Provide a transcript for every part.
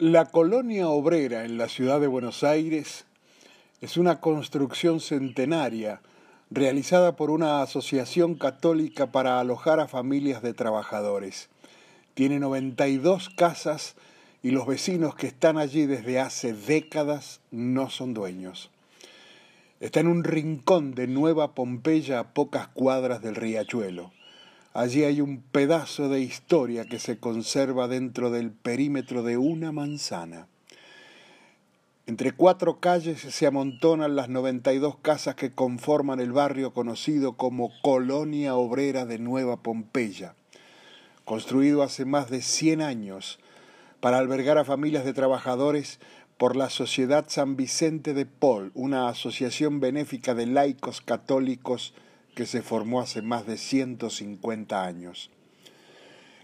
La colonia obrera en la ciudad de Buenos Aires es una construcción centenaria realizada por una asociación católica para alojar a familias de trabajadores. Tiene 92 casas y los vecinos que están allí desde hace décadas no son dueños. Está en un rincón de Nueva Pompeya a pocas cuadras del riachuelo. Allí hay un pedazo de historia que se conserva dentro del perímetro de una manzana. Entre cuatro calles se amontonan las 92 casas que conforman el barrio conocido como Colonia Obrera de Nueva Pompeya, construido hace más de 100 años para albergar a familias de trabajadores por la Sociedad San Vicente de Paul, una asociación benéfica de laicos católicos que se formó hace más de 150 años.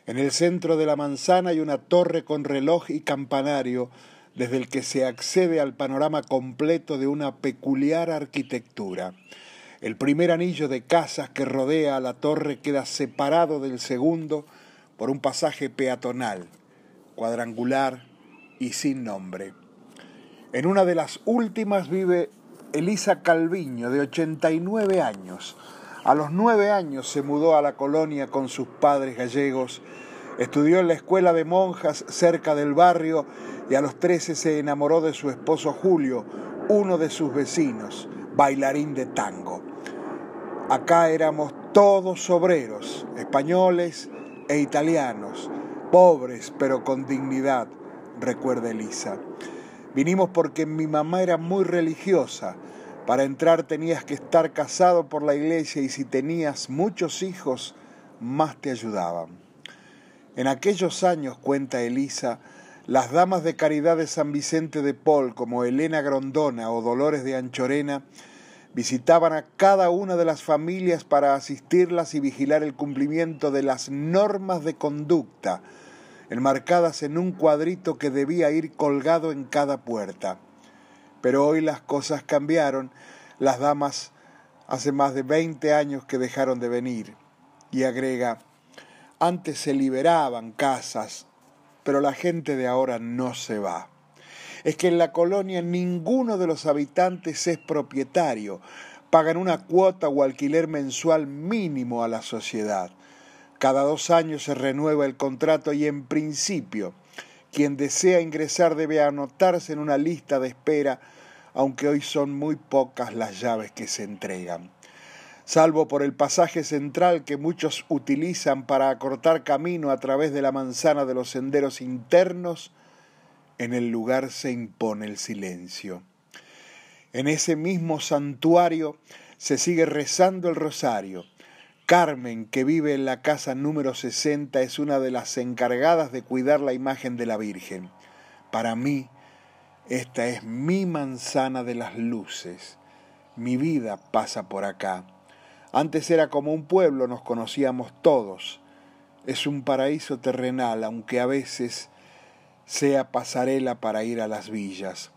En el centro de la manzana hay una torre con reloj y campanario desde el que se accede al panorama completo de una peculiar arquitectura. El primer anillo de casas que rodea a la torre queda separado del segundo por un pasaje peatonal, cuadrangular y sin nombre. En una de las últimas vive Elisa Calviño, de 89 años, a los nueve años se mudó a la colonia con sus padres gallegos, estudió en la escuela de monjas cerca del barrio y a los trece se enamoró de su esposo Julio, uno de sus vecinos, bailarín de tango. Acá éramos todos obreros, españoles e italianos, pobres pero con dignidad, recuerda Elisa. Vinimos porque mi mamá era muy religiosa para entrar tenías que estar casado por la iglesia y si tenías muchos hijos, más te ayudaban. En aquellos años, cuenta Elisa, las damas de caridad de San Vicente de Paul, como Elena Grondona o Dolores de Anchorena, visitaban a cada una de las familias para asistirlas y vigilar el cumplimiento de las normas de conducta, enmarcadas en un cuadrito que debía ir colgado en cada puerta. Pero hoy las cosas cambiaron. Las damas hace más de 20 años que dejaron de venir. Y agrega, antes se liberaban casas, pero la gente de ahora no se va. Es que en la colonia ninguno de los habitantes es propietario. Pagan una cuota o alquiler mensual mínimo a la sociedad. Cada dos años se renueva el contrato y en principio quien desea ingresar debe anotarse en una lista de espera aunque hoy son muy pocas las llaves que se entregan. Salvo por el pasaje central que muchos utilizan para acortar camino a través de la manzana de los senderos internos, en el lugar se impone el silencio. En ese mismo santuario se sigue rezando el rosario. Carmen, que vive en la casa número 60, es una de las encargadas de cuidar la imagen de la Virgen. Para mí, esta es mi manzana de las luces. Mi vida pasa por acá. Antes era como un pueblo, nos conocíamos todos. Es un paraíso terrenal, aunque a veces sea pasarela para ir a las villas.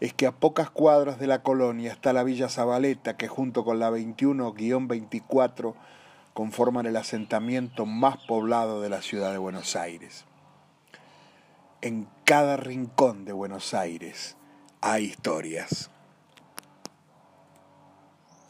Es que a pocas cuadras de la colonia está la Villa Zabaleta, que junto con la 21-24 conforman el asentamiento más poblado de la ciudad de Buenos Aires en cada rincón de Buenos Aires hay historias.